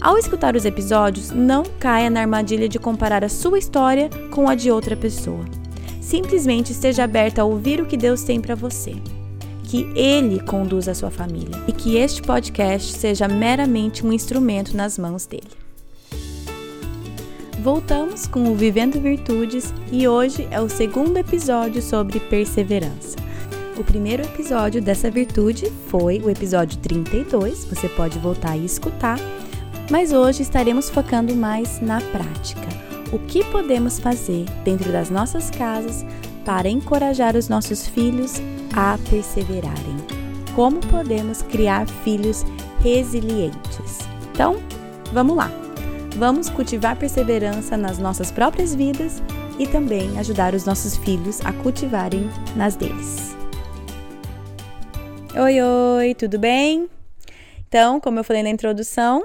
Ao escutar os episódios, não caia na armadilha de comparar a sua história com a de outra pessoa. Simplesmente esteja aberta a ouvir o que Deus tem para você. Que Ele conduza a sua família e que este podcast seja meramente um instrumento nas mãos dele. Voltamos com o Vivendo Virtudes e hoje é o segundo episódio sobre perseverança. O primeiro episódio dessa virtude foi o episódio 32, você pode voltar e escutar mas hoje estaremos focando mais na prática. O que podemos fazer dentro das nossas casas para encorajar os nossos filhos a perseverarem? Como podemos criar filhos resilientes? Então, vamos lá! Vamos cultivar perseverança nas nossas próprias vidas e também ajudar os nossos filhos a cultivarem nas deles. Oi, oi, tudo bem? Então, como eu falei na introdução,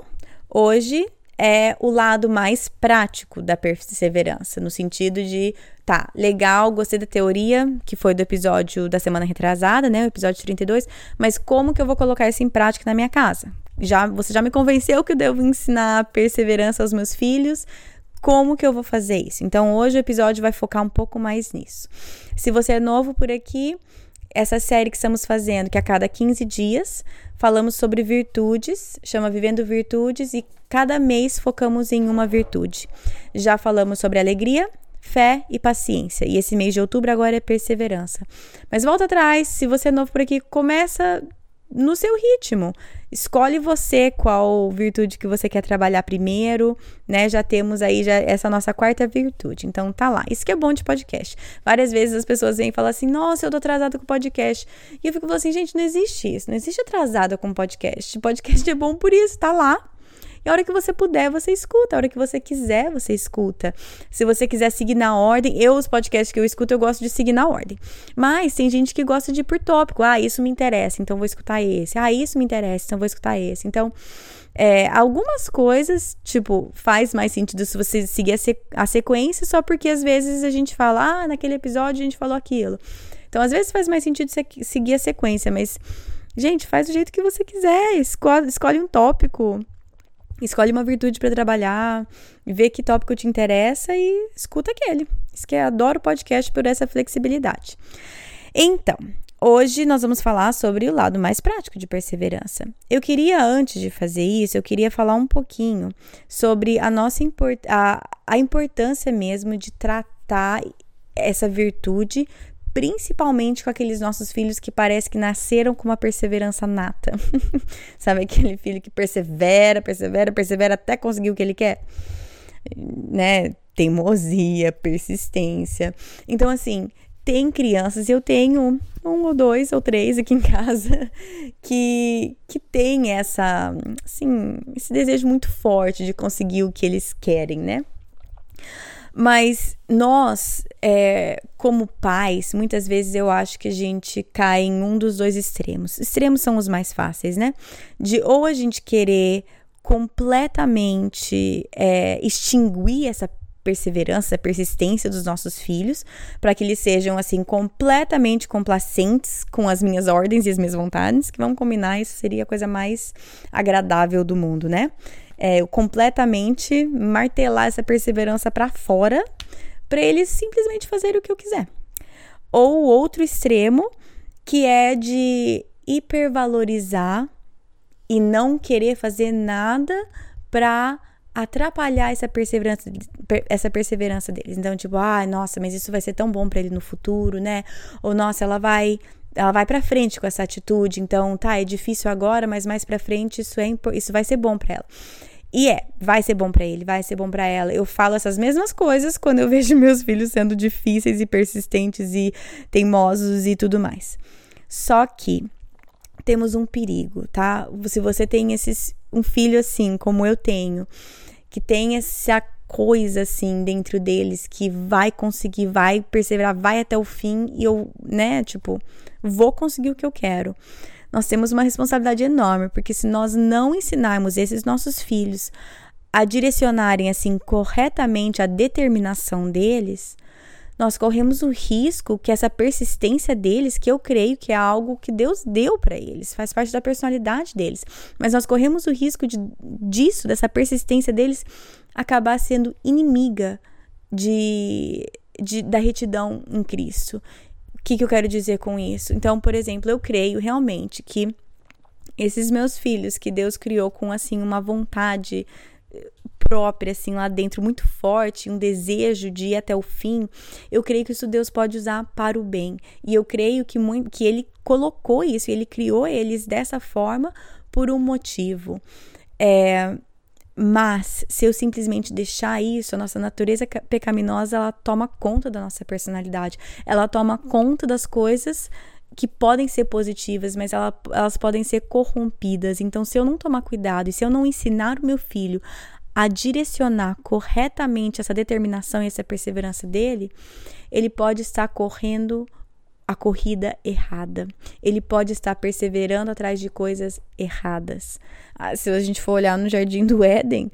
Hoje é o lado mais prático da perseverança, no sentido de, tá, legal, gostei da teoria, que foi do episódio da semana retrasada, né, o episódio 32, mas como que eu vou colocar isso em prática na minha casa? Já, você já me convenceu que eu devo ensinar perseverança aos meus filhos, como que eu vou fazer isso? Então, hoje o episódio vai focar um pouco mais nisso. Se você é novo por aqui, essa série que estamos fazendo, que a cada 15 dias falamos sobre virtudes, chama Vivendo Virtudes, e cada mês focamos em uma virtude. Já falamos sobre alegria, fé e paciência. E esse mês de outubro agora é perseverança. Mas volta atrás, se você é novo por aqui, começa no seu ritmo. Escolhe você qual virtude que você quer trabalhar primeiro, né? Já temos aí já essa nossa quarta virtude. Então tá lá. Isso que é bom de podcast. Várias vezes as pessoas vêm e falam assim: "Nossa, eu tô atrasada com podcast". E eu fico assim: "Gente, não existe isso. Não existe atrasada com podcast. Podcast é bom por isso, tá lá. E a hora que você puder, você escuta. A hora que você quiser, você escuta. Se você quiser seguir na ordem, eu, os podcasts que eu escuto, eu gosto de seguir na ordem. Mas tem gente que gosta de ir por tópico. Ah, isso me interessa, então vou escutar esse. Ah, isso me interessa, então vou escutar esse. Então. É, algumas coisas, tipo, faz mais sentido se você seguir a, sequ a, sequência, só porque às vezes a gente fala, ah, naquele episódio a gente falou aquilo. Então, às vezes faz mais sentido seguir a sequência, mas, gente, faz do jeito que você quiser, escolhe, escolhe um tópico, Escolhe uma virtude para trabalhar, vê que tópico te interessa e escuta aquele. Isso que eu adoro o podcast por essa flexibilidade. Então, hoje nós vamos falar sobre o lado mais prático de perseverança. Eu queria, antes de fazer isso, eu queria falar um pouquinho sobre a nossa import a, a importância mesmo de tratar essa virtude principalmente com aqueles nossos filhos que parece que nasceram com uma perseverança nata. Sabe aquele filho que persevera, persevera, persevera até conseguir o que ele quer? Né? Teimosia, persistência. Então, assim, tem crianças, eu tenho um ou dois ou três aqui em casa que, que tem essa, assim, esse desejo muito forte de conseguir o que eles querem, né? Mas nós, é, como pais, muitas vezes eu acho que a gente cai em um dos dois extremos. Extremos são os mais fáceis, né? De ou a gente querer completamente é, extinguir essa perseverança, persistência dos nossos filhos, para que eles sejam assim completamente complacentes com as minhas ordens e as minhas vontades, que vamos combinar, isso seria a coisa mais agradável do mundo, né? É, completamente martelar essa perseverança para fora, para eles simplesmente fazerem o que eu quiser. Ou o outro extremo, que é de hipervalorizar e não querer fazer nada para atrapalhar essa perseverança, essa perseverança deles. Então, tipo, ah, nossa, mas isso vai ser tão bom para ele no futuro, né? Ou nossa, ela vai ela vai para frente com essa atitude, então tá, é difícil agora, mas mais para frente isso é isso vai ser bom para ela. E é, vai ser bom para ele, vai ser bom para ela. Eu falo essas mesmas coisas quando eu vejo meus filhos sendo difíceis e persistentes e teimosos e tudo mais. Só que temos um perigo, tá? Se você tem esses um filho assim, como eu tenho, que tem essa coisa assim dentro deles que vai conseguir, vai perseverar, vai até o fim e eu, né, tipo, vou conseguir o que eu quero. Nós temos uma responsabilidade enorme, porque se nós não ensinarmos esses nossos filhos a direcionarem assim corretamente a determinação deles, nós corremos o risco que essa persistência deles, que eu creio que é algo que Deus deu para eles, faz parte da personalidade deles, mas nós corremos o risco de, disso, dessa persistência deles, acabar sendo inimiga de, de da retidão em Cristo. O que, que eu quero dizer com isso? Então, por exemplo, eu creio realmente que esses meus filhos que Deus criou com assim uma vontade própria, assim, lá dentro, muito forte, um desejo de ir até o fim, eu creio que isso Deus pode usar para o bem. E eu creio que, muito, que Ele colocou isso, Ele criou eles dessa forma por um motivo. É, mas se eu simplesmente deixar isso, a nossa natureza pecaminosa, ela toma conta da nossa personalidade. Ela toma conta das coisas que podem ser positivas, mas ela, elas podem ser corrompidas. Então, se eu não tomar cuidado e se eu não ensinar o meu filho a direcionar corretamente essa determinação e essa perseverança dele, ele pode estar correndo a corrida errada. Ele pode estar perseverando atrás de coisas erradas. Ah, se a gente for olhar no jardim do Éden,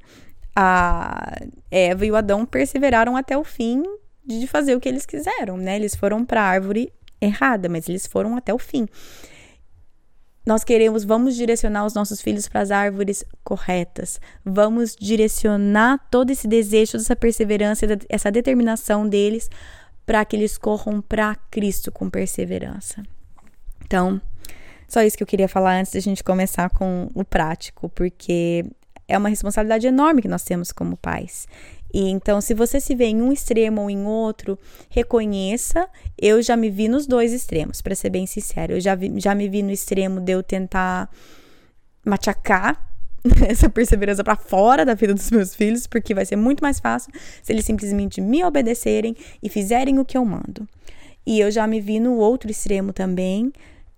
a Eva e o Adão perseveraram até o fim de fazer o que eles quiseram, né? Eles foram para a árvore errada, mas eles foram até o fim. Nós queremos, vamos direcionar os nossos filhos para as árvores corretas. Vamos direcionar todo esse desejo, essa perseverança, essa determinação deles para que eles corram para Cristo com perseverança. Então, só isso que eu queria falar antes da gente começar com o prático, porque é uma responsabilidade enorme que nós temos como pais. E então, se você se vê em um extremo ou em outro, reconheça. Eu já me vi nos dois extremos, para ser bem sincero. Eu já, vi, já me vi no extremo de eu tentar machacar essa perseverança para fora da vida dos meus filhos, porque vai ser muito mais fácil se eles simplesmente me obedecerem e fizerem o que eu mando. E eu já me vi no outro extremo também,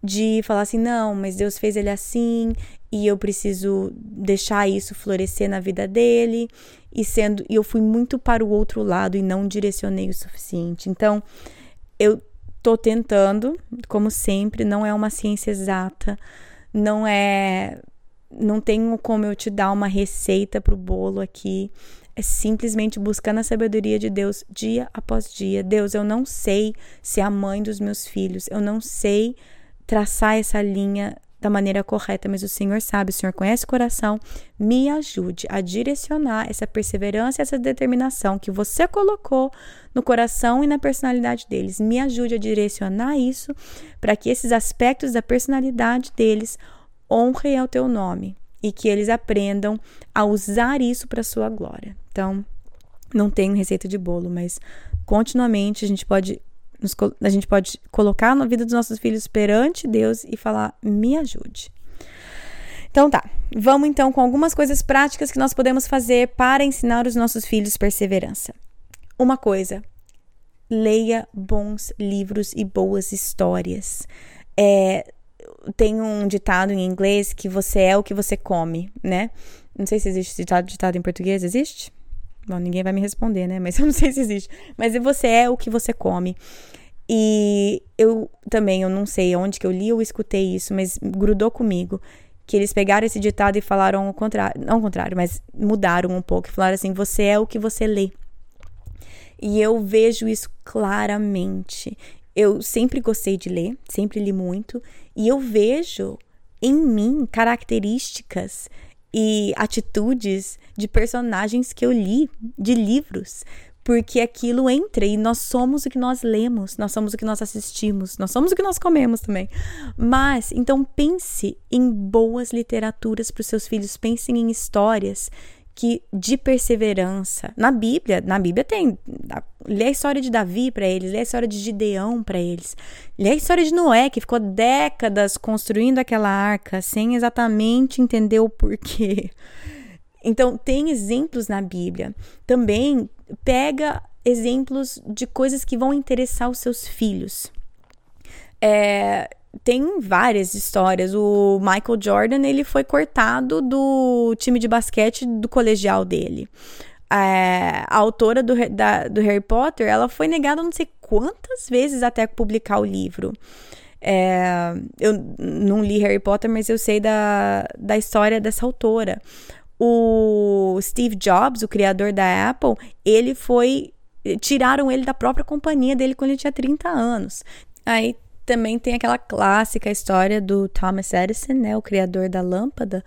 de falar assim: não, mas Deus fez ele assim e eu preciso deixar isso florescer na vida dele e sendo e eu fui muito para o outro lado e não direcionei o suficiente. Então, eu tô tentando, como sempre, não é uma ciência exata, não é não tenho como eu te dar uma receita para o bolo aqui. É simplesmente buscando a sabedoria de Deus dia após dia. Deus, eu não sei ser a mãe dos meus filhos, eu não sei traçar essa linha da maneira correta, mas o Senhor sabe, o Senhor conhece o coração, me ajude a direcionar essa perseverança, essa determinação que você colocou no coração e na personalidade deles. Me ajude a direcionar isso para que esses aspectos da personalidade deles honrem ao teu nome e que eles aprendam a usar isso para sua glória. Então, não tenho receita de bolo, mas continuamente a gente pode nos, a gente pode colocar na vida dos nossos filhos perante Deus e falar: me ajude. Então tá, vamos então com algumas coisas práticas que nós podemos fazer para ensinar os nossos filhos perseverança. Uma coisa, leia bons livros e boas histórias. É, tem um ditado em inglês que você é o que você come, né? Não sei se existe ditado, ditado em português, existe? Bom, ninguém vai me responder, né? Mas eu não sei se existe. Mas você é o que você come. E eu também, eu não sei onde que eu li ou escutei isso, mas grudou comigo. Que eles pegaram esse ditado e falaram o contrário. Não o contrário, mas mudaram um pouco. Falaram assim: você é o que você lê. E eu vejo isso claramente. Eu sempre gostei de ler, sempre li muito. E eu vejo em mim características e atitudes de personagens que eu li de livros, porque aquilo entra e nós somos o que nós lemos, nós somos o que nós assistimos, nós somos o que nós comemos também. Mas então pense em boas literaturas para os seus filhos, pensem em histórias que de perseverança. Na Bíblia, na Bíblia tem, lê a história de Davi para eles, lê a história de Gideão para eles, lê a história de Noé, que ficou décadas construindo aquela arca sem exatamente entender o porquê. Então, tem exemplos na Bíblia. Também pega exemplos de coisas que vão interessar os seus filhos. É, tem várias histórias. O Michael Jordan ele foi cortado do time de basquete do colegial dele. a, a autora do, da, do Harry Potter, ela foi negada não sei quantas vezes até publicar o livro. É, eu não li Harry Potter, mas eu sei da, da história dessa autora. O Steve Jobs, o criador da Apple, ele foi. Tiraram ele da própria companhia dele quando ele tinha 30 anos. Aí também tem aquela clássica história do Thomas Edison, né, o criador da lâmpada,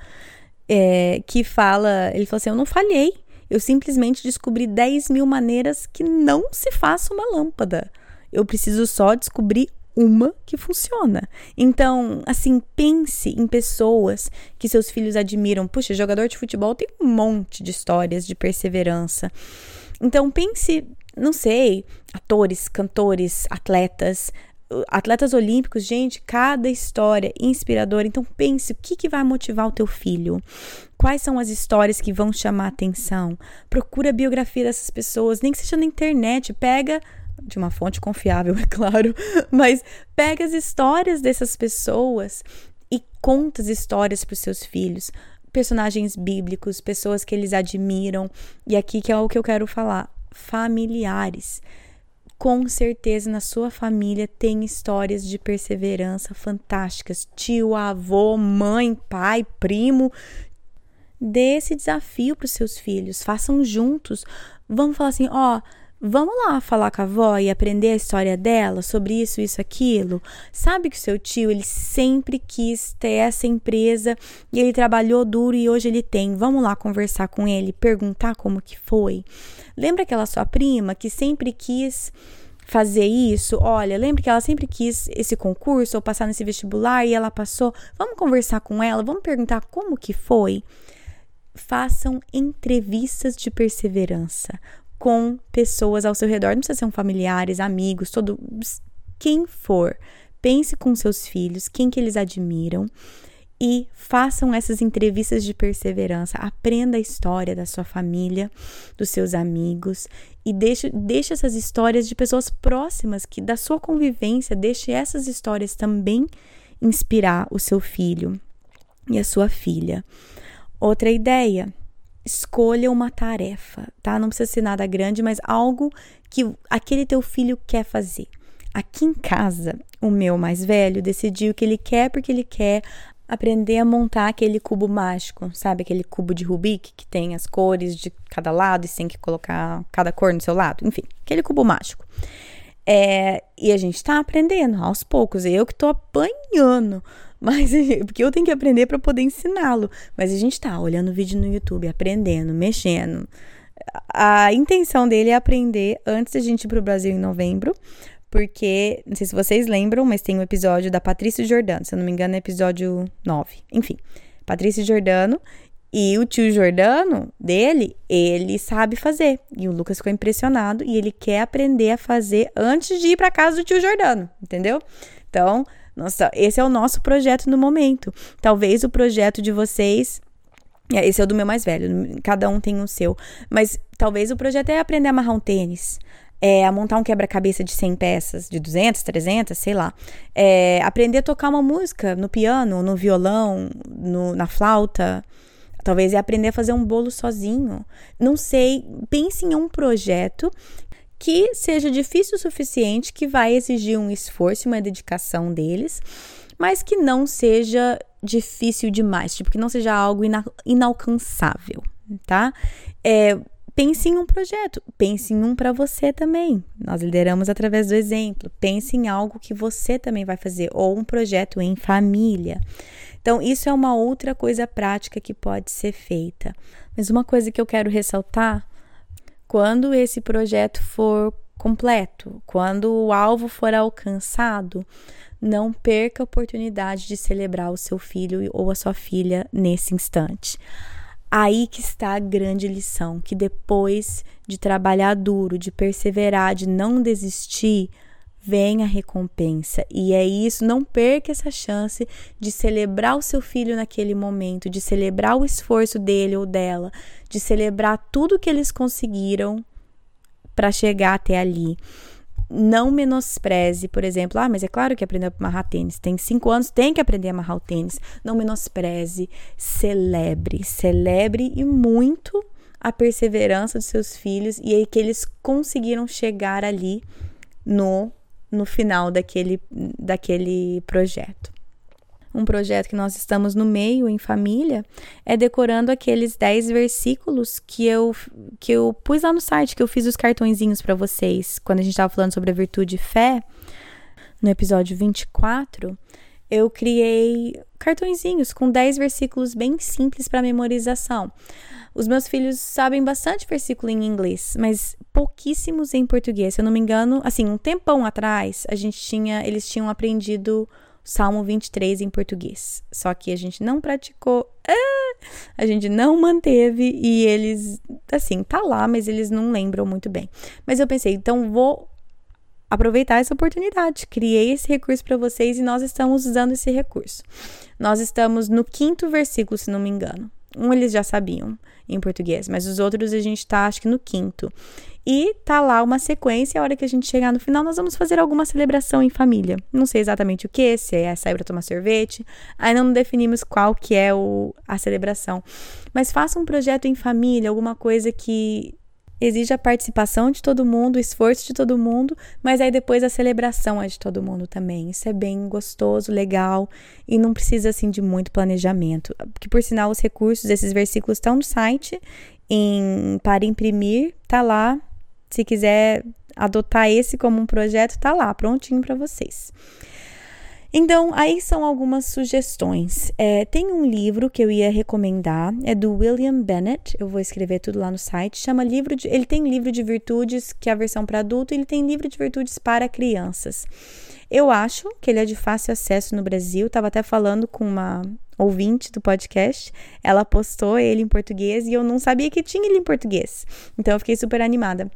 é, que fala: ele falou assim, eu não falhei, eu simplesmente descobri 10 mil maneiras que não se faça uma lâmpada. Eu preciso só descobrir uma que funciona. Então, assim, pense em pessoas que seus filhos admiram. Puxa, jogador de futebol tem um monte de histórias de perseverança. Então, pense, não sei, atores, cantores, atletas, atletas olímpicos, gente, cada história inspiradora. Então pense o que, que vai motivar o teu filho. Quais são as histórias que vão chamar atenção? Procura a biografia dessas pessoas, nem que seja na internet, pega de uma fonte confiável, é claro, mas pega as histórias dessas pessoas e conta as histórias para os seus filhos, personagens bíblicos, pessoas que eles admiram, e aqui que é o que eu quero falar, familiares. Com certeza na sua família tem histórias de perseverança fantásticas. Tio, avô, mãe, pai, primo. Dê esse desafio para os seus filhos. Façam juntos. Vamos falar assim: ó, Vamos lá falar com a avó e aprender a história dela sobre isso, isso, aquilo. Sabe que o seu tio, ele sempre quis ter essa empresa e ele trabalhou duro e hoje ele tem. Vamos lá conversar com ele, perguntar como que foi. Lembra aquela sua prima que sempre quis fazer isso? Olha, lembra que ela sempre quis esse concurso ou passar nesse vestibular e ela passou? Vamos conversar com ela, vamos perguntar como que foi. Façam entrevistas de perseverança com pessoas ao seu redor, não precisa ser um familiares, amigos, todo quem for. Pense com seus filhos, quem que eles admiram e façam essas entrevistas de perseverança. Aprenda a história da sua família, dos seus amigos e deixe, deixe essas histórias de pessoas próximas que da sua convivência, deixe essas histórias também inspirar o seu filho e a sua filha. Outra ideia, escolha uma tarefa, tá? Não precisa ser nada grande, mas algo que aquele teu filho quer fazer. Aqui em casa, o meu mais velho decidiu que ele quer porque ele quer aprender a montar aquele cubo mágico, sabe? Aquele cubo de Rubik que tem as cores de cada lado e tem que colocar cada cor no seu lado. Enfim, aquele cubo mágico. É, e a gente tá aprendendo aos poucos. Eu que tô apanhando mas porque eu tenho que aprender para poder ensiná-lo. Mas a gente tá olhando vídeo no YouTube, aprendendo, mexendo. A intenção dele é aprender antes da gente ir pro Brasil em novembro, porque não sei se vocês lembram, mas tem um episódio da Patrícia Jordano, se eu não me engano, é episódio 9. Enfim, Patrícia Jordano e o tio Jordano dele, ele sabe fazer. E o Lucas ficou impressionado e ele quer aprender a fazer antes de ir para casa do tio Jordano, entendeu? Então, nossa, esse é o nosso projeto no momento. Talvez o projeto de vocês é, esse é o do meu mais velho, cada um tem o seu. Mas talvez o projeto é aprender a amarrar um tênis, é, a montar um quebra-cabeça de 100 peças, de 200, 300, sei lá. É, aprender a tocar uma música no piano, no violão, no, na flauta. Talvez é aprender a fazer um bolo sozinho. Não sei. Pense em um projeto que seja difícil o suficiente, que vai exigir um esforço e uma dedicação deles, mas que não seja difícil demais, tipo, que não seja algo ina inalcançável, tá? É, pense em um projeto, pense em um para você também. Nós lideramos através do exemplo. Pense em algo que você também vai fazer, ou um projeto em família. Então, isso é uma outra coisa prática que pode ser feita. Mas uma coisa que eu quero ressaltar quando esse projeto for completo, quando o alvo for alcançado, não perca a oportunidade de celebrar o seu filho ou a sua filha nesse instante. Aí que está a grande lição, que depois de trabalhar duro, de perseverar, de não desistir, vem a recompensa. E é isso, não perca essa chance de celebrar o seu filho naquele momento, de celebrar o esforço dele ou dela, de celebrar tudo que eles conseguiram para chegar até ali. Não menospreze, por exemplo, ah, mas é claro que aprendeu a amarrar tênis. Tem cinco anos, tem que aprender a amarrar o tênis. Não menospreze, celebre, celebre e muito a perseverança dos seus filhos e aí que eles conseguiram chegar ali no, no final daquele, daquele projeto. Um projeto que nós estamos no meio, em família, é decorando aqueles 10 versículos que eu, que eu pus lá no site, que eu fiz os cartõezinhos para vocês, quando a gente estava falando sobre a virtude e fé, no episódio 24 eu criei cartõezinhos com 10 versículos bem simples para memorização. Os meus filhos sabem bastante versículo em inglês, mas pouquíssimos em português. Se eu não me engano, assim, um tempão atrás, a gente tinha, eles tinham aprendido Salmo 23 em português. Só que a gente não praticou, ah, a gente não manteve e eles, assim, tá lá, mas eles não lembram muito bem. Mas eu pensei, então vou aproveitar essa oportunidade. Criei esse recurso para vocês e nós estamos usando esse recurso. Nós estamos no quinto versículo, se não me engano. Um eles já sabiam em português, mas os outros a gente tá, acho que no quinto. E tá lá uma sequência, a hora que a gente chegar no final, nós vamos fazer alguma celebração em família. Não sei exatamente o que, se é sair para tomar sorvete. Ainda não definimos qual que é o, a celebração. Mas faça um projeto em família, alguma coisa que exige a participação de todo mundo, o esforço de todo mundo, mas aí depois a celebração é de todo mundo também. Isso é bem gostoso, legal e não precisa assim de muito planejamento. Que por sinal os recursos, esses versículos estão no site em para imprimir, tá lá. Se quiser adotar esse como um projeto, tá lá, prontinho para vocês. Então, aí são algumas sugestões. É, tem um livro que eu ia recomendar, é do William Bennett, eu vou escrever tudo lá no site, chama livro de, ele tem livro de virtudes, que é a versão para adulto, e ele tem livro de virtudes para crianças. Eu acho que ele é de fácil acesso no Brasil, estava até falando com uma ouvinte do podcast, ela postou ele em português e eu não sabia que tinha ele em português. Então eu fiquei super animada.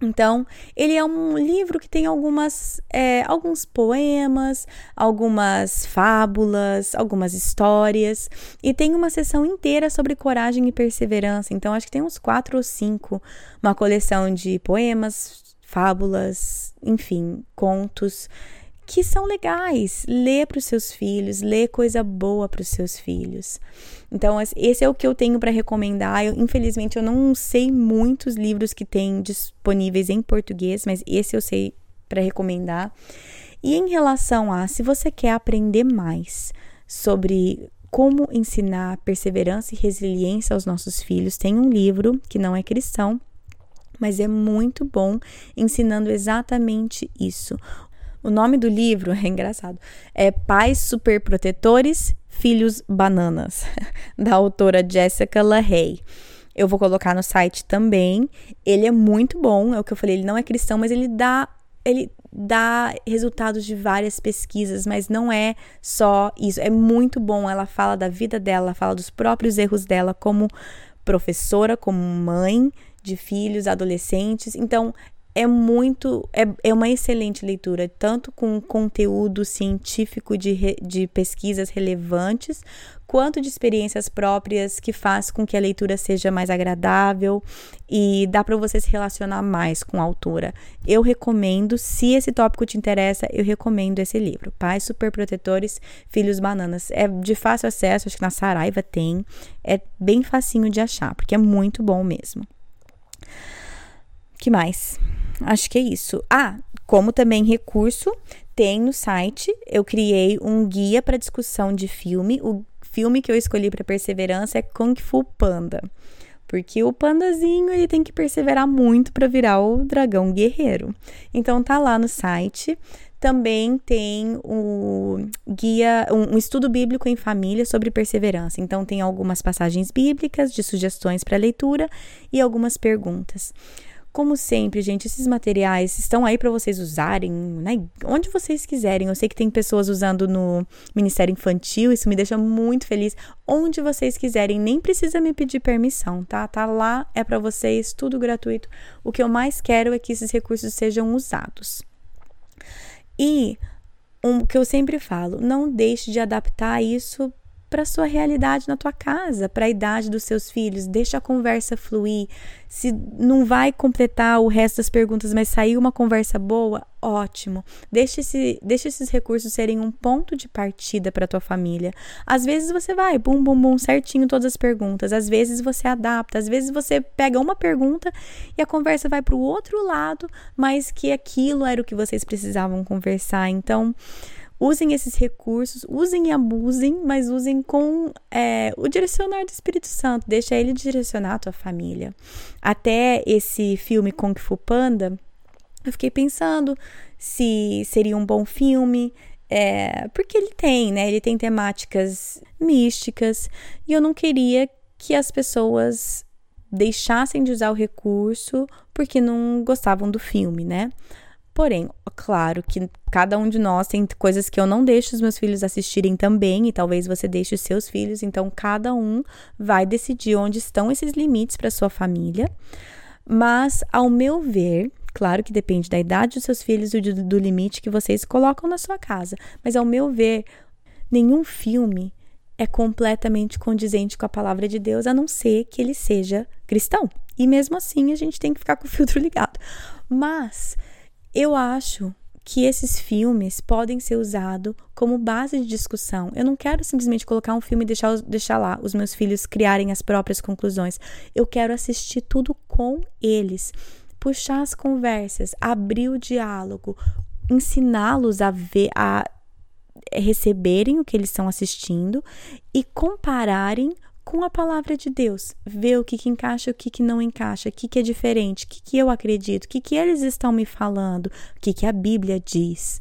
Então, ele é um livro que tem algumas, é, alguns poemas, algumas fábulas, algumas histórias, e tem uma sessão inteira sobre coragem e perseverança. Então, acho que tem uns quatro ou cinco, uma coleção de poemas, fábulas, enfim, contos que são legais. Lê para os seus filhos, lê coisa boa para os seus filhos. Então, esse é o que eu tenho para recomendar. Eu, infelizmente, eu não sei muitos livros que tem disponíveis em português, mas esse eu sei para recomendar. E em relação a se você quer aprender mais sobre como ensinar perseverança e resiliência aos nossos filhos, tem um livro que não é cristão, mas é muito bom ensinando exatamente isso. O nome do livro é engraçado. É Pais Superprotetores, Filhos Bananas, da autora Jessica LaHaye. Eu vou colocar no site também. Ele é muito bom, é o que eu falei, ele não é cristão, mas ele dá ele dá resultados de várias pesquisas, mas não é só isso. É muito bom. Ela fala da vida dela, fala dos próprios erros dela como professora, como mãe de filhos, adolescentes. Então, é muito. É, é uma excelente leitura, tanto com conteúdo científico de, re, de pesquisas relevantes, quanto de experiências próprias que faz com que a leitura seja mais agradável e dá para você se relacionar mais com a autora. Eu recomendo, se esse tópico te interessa, eu recomendo esse livro, Pais Superprotetores, Filhos Bananas. É de fácil acesso, acho que na Saraiva tem, é bem facinho de achar, porque é muito bom mesmo. que mais? Acho que é isso. Ah, como também recurso, tem no site, eu criei um guia para discussão de filme. O filme que eu escolhi para perseverança é Kung Fu Panda. Porque o pandazinho ele tem que perseverar muito para virar o dragão guerreiro. Então tá lá no site. Também tem o guia, um, um estudo bíblico em família sobre perseverança. Então tem algumas passagens bíblicas de sugestões para leitura e algumas perguntas. Como sempre, gente, esses materiais estão aí para vocês usarem, né? Onde vocês quiserem. Eu sei que tem pessoas usando no Ministério Infantil, isso me deixa muito feliz. Onde vocês quiserem, nem precisa me pedir permissão, tá? Tá lá, é para vocês, tudo gratuito. O que eu mais quero é que esses recursos sejam usados. E um que eu sempre falo, não deixe de adaptar isso para sua realidade na tua casa, para a idade dos seus filhos. Deixa a conversa fluir. Se não vai completar o resto das perguntas, mas sair uma conversa boa, ótimo. Deixa, esse, deixa esses recursos serem um ponto de partida para tua família. Às vezes você vai, bum, bum, bum, certinho todas as perguntas. Às vezes você adapta. Às vezes você pega uma pergunta e a conversa vai para o outro lado, mas que aquilo era o que vocês precisavam conversar. Então, usem esses recursos, usem e abusem, mas usem com é, o direcionar do Espírito Santo, deixa ele direcionar a tua família. Até esse filme Kung Fu Panda, eu fiquei pensando se seria um bom filme, é, porque ele tem, né? Ele tem temáticas místicas e eu não queria que as pessoas deixassem de usar o recurso porque não gostavam do filme, né? Porém, claro que cada um de nós tem coisas que eu não deixo os meus filhos assistirem também, e talvez você deixe os seus filhos, então cada um vai decidir onde estão esses limites para sua família. Mas, ao meu ver, claro que depende da idade dos seus filhos e do, do limite que vocês colocam na sua casa, mas ao meu ver, nenhum filme é completamente condizente com a palavra de Deus, a não ser que ele seja cristão. E mesmo assim, a gente tem que ficar com o filtro ligado. Mas eu acho que esses filmes podem ser usados como base de discussão. Eu não quero simplesmente colocar um filme e deixar, deixar lá os meus filhos criarem as próprias conclusões. Eu quero assistir tudo com eles, puxar as conversas, abrir o diálogo, ensiná-los a ver, a receberem o que eles estão assistindo e compararem com a palavra de Deus, ver o que, que encaixa o que, que não encaixa, o que, que é diferente, o que, que eu acredito, o que, que eles estão me falando, o que, que a Bíblia diz.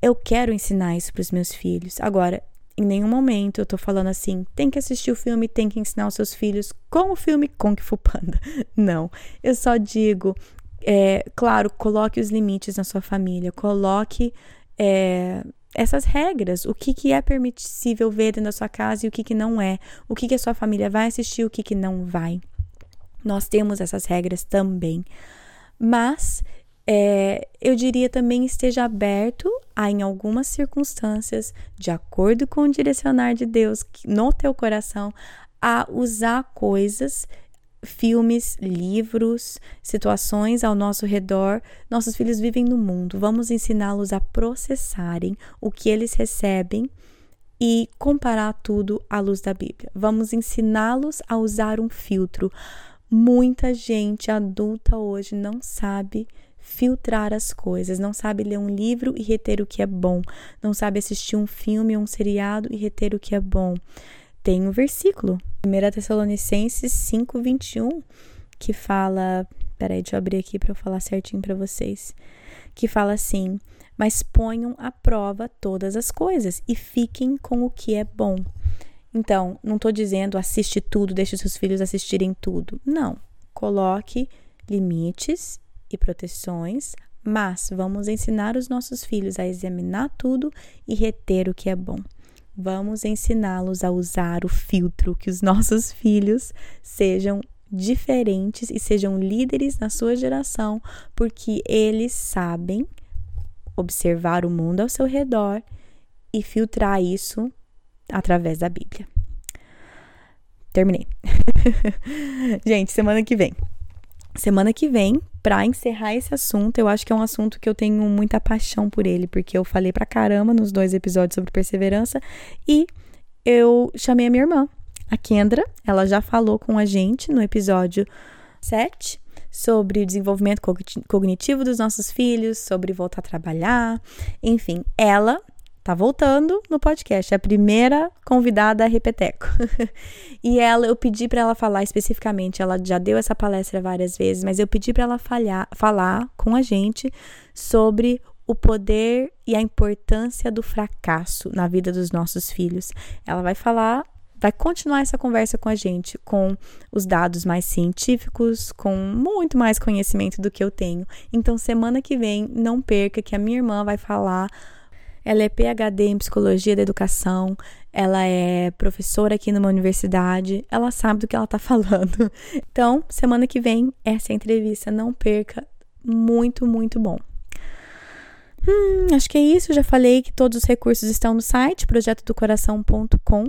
Eu quero ensinar isso para os meus filhos. Agora, em nenhum momento eu tô falando assim, tem que assistir o filme, tem que ensinar os seus filhos com o filme Kung Fu Panda. Não. Eu só digo, é, claro, coloque os limites na sua família, coloque. É, essas regras, o que, que é permissível ver dentro da sua casa e o que, que não é, o que, que a sua família vai assistir o que, que não vai. Nós temos essas regras também. Mas é, eu diria também esteja aberto a, em algumas circunstâncias, de acordo com o direcionar de Deus no teu coração, a usar coisas filmes, livros, situações ao nosso redor. Nossos filhos vivem no mundo. Vamos ensiná-los a processarem o que eles recebem e comparar tudo à luz da Bíblia. Vamos ensiná-los a usar um filtro. Muita gente adulta hoje não sabe filtrar as coisas, não sabe ler um livro e reter o que é bom, não sabe assistir um filme ou um seriado e reter o que é bom tem um versículo, 1 Tessalonicenses 5, 21, que fala. Peraí, deixa eu abrir aqui para eu falar certinho para vocês. Que fala assim: Mas ponham à prova todas as coisas e fiquem com o que é bom. Então, não estou dizendo assiste tudo, deixe seus filhos assistirem tudo. Não. Coloque limites e proteções, mas vamos ensinar os nossos filhos a examinar tudo e reter o que é bom. Vamos ensiná-los a usar o filtro, que os nossos filhos sejam diferentes e sejam líderes na sua geração, porque eles sabem observar o mundo ao seu redor e filtrar isso através da Bíblia. Terminei. Gente, semana que vem. Semana que vem para encerrar esse assunto, eu acho que é um assunto que eu tenho muita paixão por ele, porque eu falei pra caramba nos dois episódios sobre perseverança e eu chamei a minha irmã, a Kendra, ela já falou com a gente no episódio 7 sobre o desenvolvimento cognitivo dos nossos filhos, sobre voltar a trabalhar, enfim, ela tá voltando no podcast, é a primeira convidada a Repeteco. e ela, eu pedi para ela falar especificamente, ela já deu essa palestra várias vezes, mas eu pedi para ela falhar, falar com a gente sobre o poder e a importância do fracasso na vida dos nossos filhos. Ela vai falar vai continuar essa conversa com a gente, com os dados mais científicos, com muito mais conhecimento do que eu tenho. Então, semana que vem, não perca que a minha irmã vai falar ela é PhD em psicologia da educação, ela é professora aqui numa universidade, ela sabe do que ela tá falando. Então, semana que vem, essa é entrevista, não perca, muito, muito bom. Hum, acho que é isso. Já falei que todos os recursos estão no site projetodocoração.com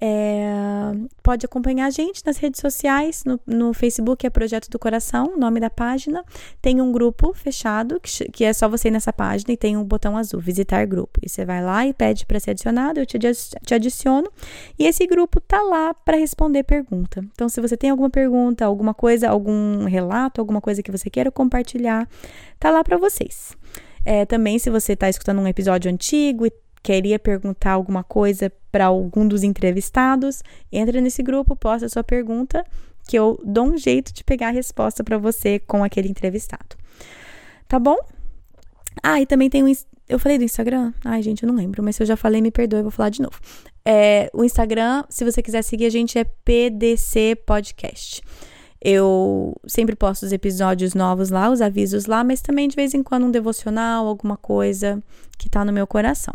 É, pode acompanhar a gente nas redes sociais, no, no, Facebook é Projeto do Coração, nome da página. Tem um grupo fechado, que, que, é só você ir nessa página e tem um botão azul, visitar grupo. E você vai lá e pede para ser adicionado, eu te, te adiciono. E esse grupo tá lá para responder pergunta. Então, se você tem alguma pergunta, alguma coisa, algum relato, alguma coisa que você queira compartilhar, tá lá para vocês. É, também, se você está escutando um episódio antigo e queria perguntar alguma coisa para algum dos entrevistados, entra nesse grupo, posta sua pergunta, que eu dou um jeito de pegar a resposta para você com aquele entrevistado. Tá bom? Ah, e também tem o. Eu falei do Instagram? Ai, gente, eu não lembro, mas se eu já falei, me perdoe, eu vou falar de novo. É, o Instagram, se você quiser seguir a gente, é PDC Podcast. Eu sempre posto os episódios novos lá, os avisos lá, mas também de vez em quando um devocional, alguma coisa que tá no meu coração.